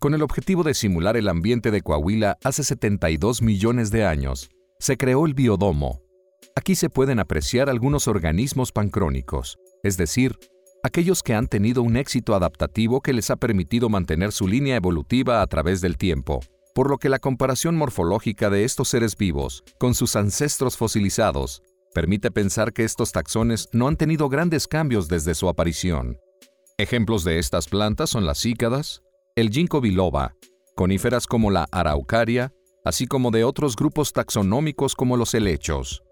Con el objetivo de simular el ambiente de Coahuila hace 72 millones de años, se creó el biodomo. Aquí se pueden apreciar algunos organismos pancrónicos, es decir, aquellos que han tenido un éxito adaptativo que les ha permitido mantener su línea evolutiva a través del tiempo, por lo que la comparación morfológica de estos seres vivos con sus ancestros fosilizados permite pensar que estos taxones no han tenido grandes cambios desde su aparición. Ejemplos de estas plantas son las cícadas, el ginkgo biloba, coníferas como la araucaria, así como de otros grupos taxonómicos como los helechos.